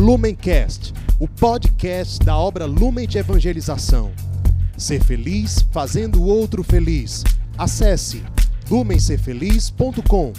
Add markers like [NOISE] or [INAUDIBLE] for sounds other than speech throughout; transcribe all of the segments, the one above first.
Lumencast, o podcast da obra Lumen de Evangelização. Ser feliz fazendo o outro feliz. Acesse lumencerfeliz.com.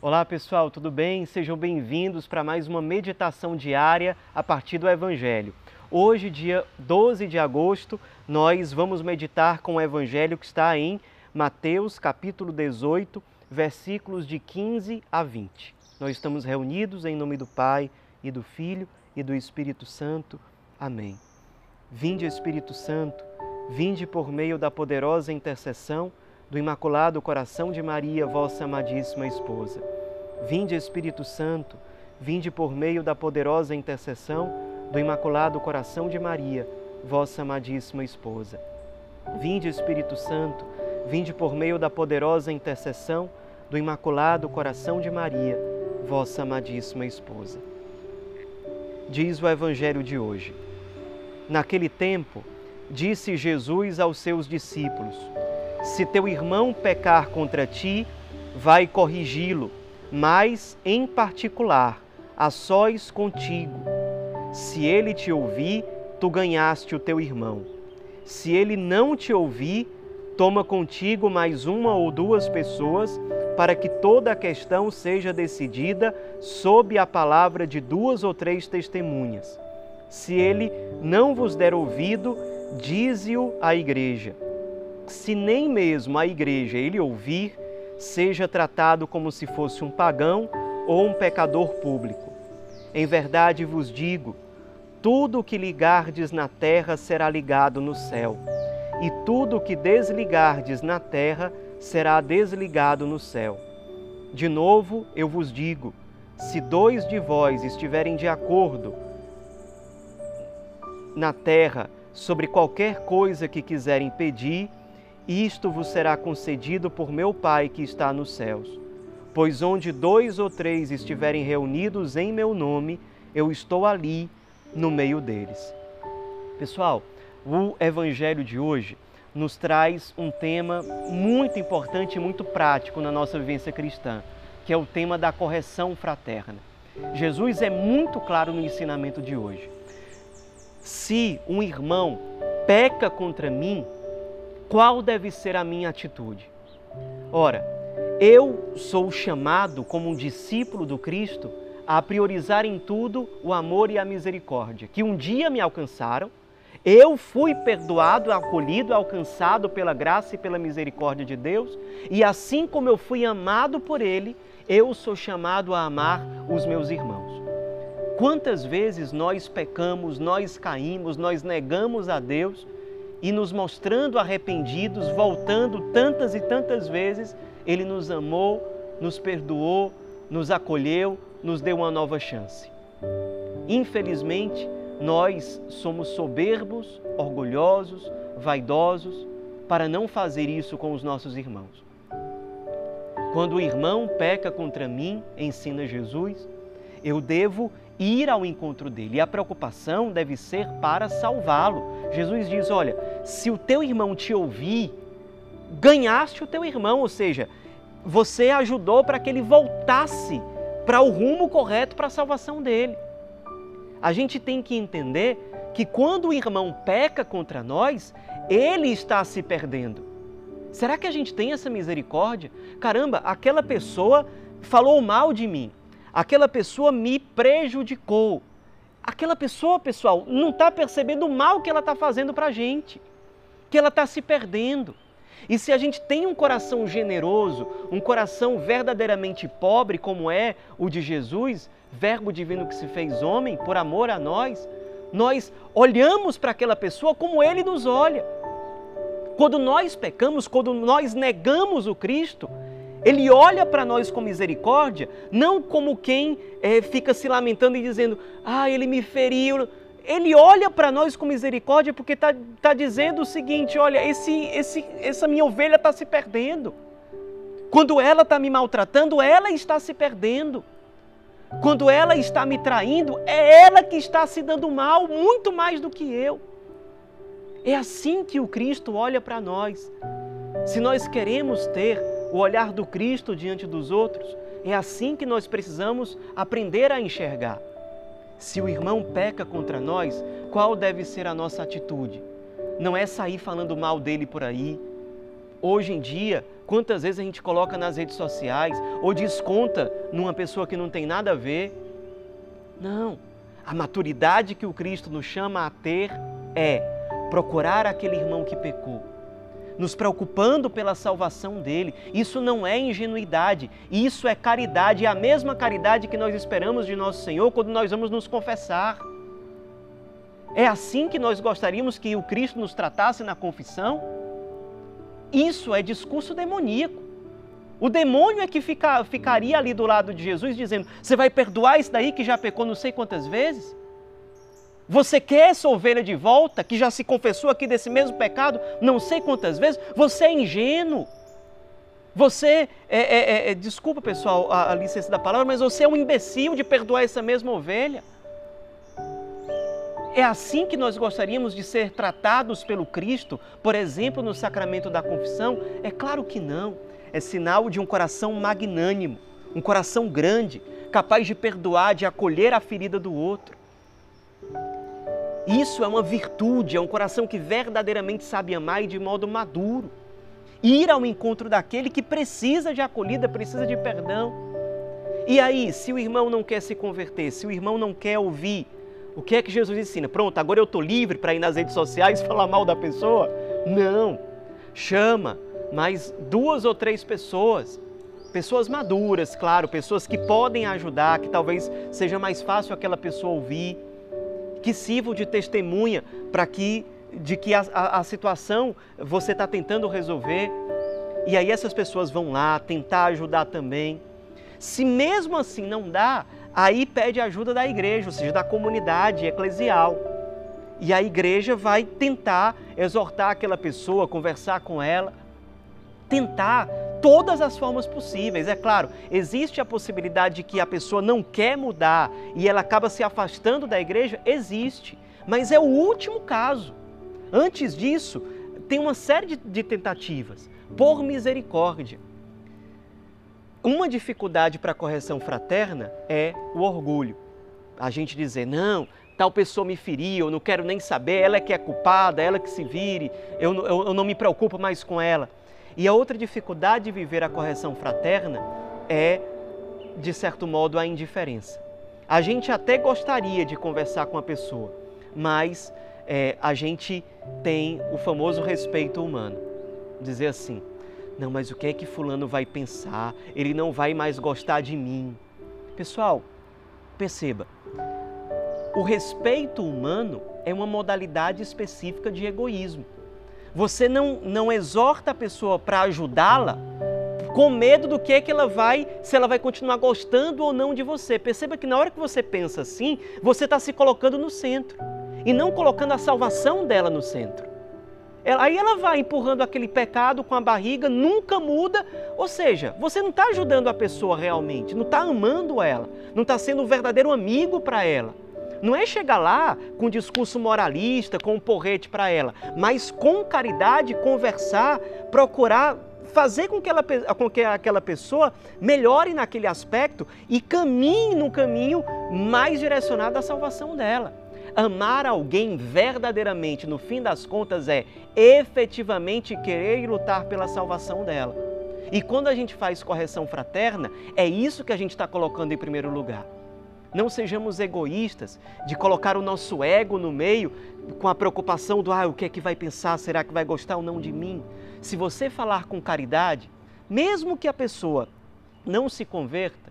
Olá pessoal, tudo bem? Sejam bem-vindos para mais uma meditação diária a partir do Evangelho. Hoje, dia 12 de agosto, nós vamos meditar com o Evangelho que está em Mateus capítulo 18, versículos de 15 a 20. Nós estamos reunidos em nome do Pai e do Filho e do Espírito Santo. Amém. Vinde, Espírito Santo, vinde por meio da poderosa intercessão do Imaculado Coração de Maria, vossa amadíssima esposa. Vinde, Espírito Santo, vinde por meio da poderosa intercessão do Imaculado Coração de Maria, vossa amadíssima esposa. Vinde, Espírito Santo, vinde por meio da poderosa intercessão do Imaculado Coração de Maria, vossa amadíssima esposa. Diz o Evangelho de hoje. Naquele tempo, disse Jesus aos seus discípulos: Se teu irmão pecar contra ti, vai corrigi-lo, mas, em particular, a sós contigo. Se ele te ouvir, tu ganhaste o teu irmão. Se ele não te ouvir, toma contigo mais uma ou duas pessoas, para que toda a questão seja decidida sob a palavra de duas ou três testemunhas. Se ele não vos der ouvido, dize-o à igreja. Se nem mesmo a igreja ele ouvir, seja tratado como se fosse um pagão ou um pecador público. Em verdade vos digo: tudo o que ligardes na terra será ligado no céu, e tudo o que desligardes na terra será desligado no céu. De novo eu vos digo: se dois de vós estiverem de acordo na terra sobre qualquer coisa que quiserem pedir, isto vos será concedido por meu Pai que está nos céus. Pois onde dois ou três estiverem reunidos em meu nome, eu estou ali no meio deles. Pessoal, o evangelho de hoje nos traz um tema muito importante e muito prático na nossa vivência cristã, que é o tema da correção fraterna. Jesus é muito claro no ensinamento de hoje. Se um irmão peca contra mim, qual deve ser a minha atitude? Ora, eu sou chamado como um discípulo do Cristo a priorizar em tudo o amor e a misericórdia, que um dia me alcançaram. Eu fui perdoado, acolhido, alcançado pela graça e pela misericórdia de Deus, e assim como eu fui amado por Ele, eu sou chamado a amar os meus irmãos. Quantas vezes nós pecamos, nós caímos, nós negamos a Deus e nos mostrando arrependidos, voltando tantas e tantas vezes, Ele nos amou, nos perdoou, nos acolheu, nos deu uma nova chance. Infelizmente, nós somos soberbos, orgulhosos, vaidosos para não fazer isso com os nossos irmãos. Quando o irmão peca contra mim, ensina Jesus, eu devo ir ao encontro dele. E a preocupação deve ser para salvá-lo. Jesus diz: Olha, se o teu irmão te ouvir, ganhaste o teu irmão, ou seja, você ajudou para que ele voltasse para o rumo correto para a salvação dele. A gente tem que entender que quando o irmão peca contra nós, ele está se perdendo. Será que a gente tem essa misericórdia? Caramba, aquela pessoa falou mal de mim, aquela pessoa me prejudicou. Aquela pessoa, pessoal, não está percebendo o mal que ela está fazendo para a gente, que ela está se perdendo. E se a gente tem um coração generoso, um coração verdadeiramente pobre, como é o de Jesus, Verbo divino que se fez homem por amor a nós, nós olhamos para aquela pessoa como ele nos olha. Quando nós pecamos, quando nós negamos o Cristo, ele olha para nós com misericórdia, não como quem é, fica se lamentando e dizendo, ah, ele me feriu. Ele olha para nós com misericórdia porque está tá dizendo o seguinte: olha, esse, esse, essa minha ovelha está se perdendo. Quando ela está me maltratando, ela está se perdendo. Quando ela está me traindo, é ela que está se dando mal muito mais do que eu. É assim que o Cristo olha para nós. Se nós queremos ter o olhar do Cristo diante dos outros, é assim que nós precisamos aprender a enxergar. Se o irmão peca contra nós, qual deve ser a nossa atitude? Não é sair falando mal dele por aí. Hoje em dia, quantas vezes a gente coloca nas redes sociais ou desconta numa pessoa que não tem nada a ver? Não. A maturidade que o Cristo nos chama a ter é procurar aquele irmão que pecou, nos preocupando pela salvação dele. Isso não é ingenuidade, isso é caridade, é a mesma caridade que nós esperamos de nosso Senhor quando nós vamos nos confessar. É assim que nós gostaríamos que o Cristo nos tratasse na confissão? Isso é discurso demoníaco. O demônio é que fica, ficaria ali do lado de Jesus dizendo: Você vai perdoar isso daí que já pecou não sei quantas vezes? Você quer essa ovelha de volta, que já se confessou aqui desse mesmo pecado não sei quantas vezes? Você é ingênuo. Você, é, é, é, é desculpa pessoal a, a licença da palavra, mas você é um imbecil de perdoar essa mesma ovelha. É assim que nós gostaríamos de ser tratados pelo Cristo, por exemplo, no sacramento da confissão? É claro que não. É sinal de um coração magnânimo, um coração grande, capaz de perdoar, de acolher a ferida do outro. Isso é uma virtude, é um coração que verdadeiramente sabe amar e de modo maduro. Ir ao encontro daquele que precisa de acolhida, precisa de perdão. E aí, se o irmão não quer se converter, se o irmão não quer ouvir, o que é que Jesus ensina? Pronto, agora eu estou livre para ir nas redes sociais [LAUGHS] falar mal da pessoa? Não. Chama mais duas ou três pessoas, pessoas maduras, claro, pessoas que podem ajudar, que talvez seja mais fácil aquela pessoa ouvir que sirvam de testemunha para que de que a, a, a situação você está tentando resolver. E aí essas pessoas vão lá tentar ajudar também. Se mesmo assim não dá, aí pede ajuda da igreja, ou seja, da comunidade eclesial. E a igreja vai tentar exortar aquela pessoa, conversar com ela, tentar todas as formas possíveis. É claro, existe a possibilidade de que a pessoa não quer mudar e ela acaba se afastando da igreja? Existe, mas é o último caso. Antes disso, tem uma série de, tentativas, por misericórdia. Uma dificuldade para a correção fraterna é o orgulho. A gente dizer, não, tal pessoa me feriu, eu não quero nem saber, ela é que é culpada, ela que se vire, eu, eu, eu não me preocupo mais com ela. E a outra dificuldade de viver a correção fraterna é, de certo modo, a indiferença. A gente até gostaria de conversar com a pessoa, mas é, a gente tem o famoso respeito humano. Dizer assim, não, mas o que é que Fulano vai pensar? Ele não vai mais gostar de mim. Pessoal, perceba, o respeito humano é uma modalidade específica de egoísmo. Você não, não exorta a pessoa para ajudá-la com medo do que, é que ela vai, se ela vai continuar gostando ou não de você. Perceba que na hora que você pensa assim, você está se colocando no centro e não colocando a salvação dela no centro. Aí ela vai empurrando aquele pecado com a barriga, nunca muda, ou seja, você não está ajudando a pessoa realmente, não está amando ela, não está sendo um verdadeiro amigo para ela. Não é chegar lá com um discurso moralista, com um porrete para ela, mas com caridade conversar, procurar fazer com que, ela, com que aquela pessoa melhore naquele aspecto e caminhe no caminho mais direcionado à salvação dela. Amar alguém verdadeiramente, no fim das contas, é efetivamente querer e lutar pela salvação dela. E quando a gente faz correção fraterna, é isso que a gente está colocando em primeiro lugar. Não sejamos egoístas de colocar o nosso ego no meio com a preocupação do ah, o que é que vai pensar, será que vai gostar ou não de mim? Se você falar com caridade, mesmo que a pessoa não se converta,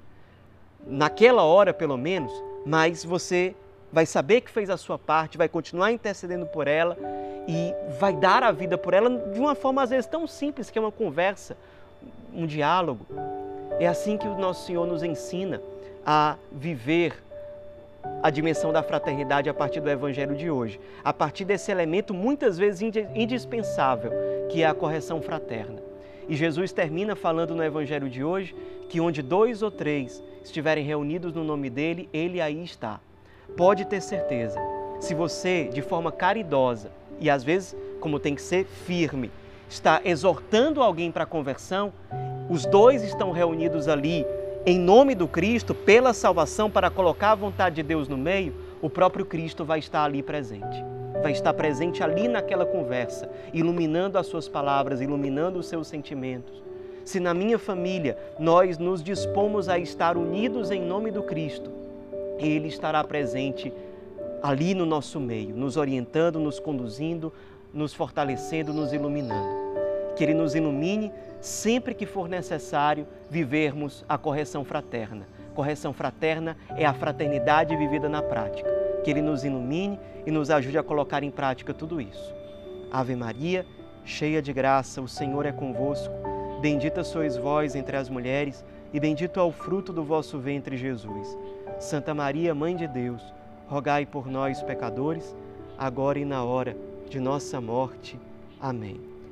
naquela hora pelo menos, mas você vai saber que fez a sua parte, vai continuar intercedendo por ela e vai dar a vida por ela de uma forma às vezes tão simples que é uma conversa, um diálogo. É assim que o nosso Senhor nos ensina a viver a dimensão da fraternidade a partir do evangelho de hoje, a partir desse elemento muitas vezes indispensável, que é a correção fraterna. E Jesus termina falando no evangelho de hoje que onde dois ou três estiverem reunidos no nome dele, ele aí está. Pode ter certeza, se você, de forma caridosa e às vezes, como tem que ser, firme, está exortando alguém para a conversão, os dois estão reunidos ali em nome do Cristo, pela salvação, para colocar a vontade de Deus no meio, o próprio Cristo vai estar ali presente. Vai estar presente ali naquela conversa, iluminando as suas palavras, iluminando os seus sentimentos. Se na minha família nós nos dispomos a estar unidos em nome do Cristo, Ele estará presente ali no nosso meio, nos orientando, nos conduzindo, nos fortalecendo, nos iluminando. Que Ele nos ilumine sempre que for necessário vivermos a correção fraterna. Correção fraterna é a fraternidade vivida na prática. Que Ele nos ilumine e nos ajude a colocar em prática tudo isso. Ave Maria, cheia de graça, o Senhor é convosco. Bendita sois vós entre as mulheres, e bendito é o fruto do vosso ventre, Jesus. Santa Maria, Mãe de Deus, rogai por nós, pecadores, agora e na hora de nossa morte. Amém.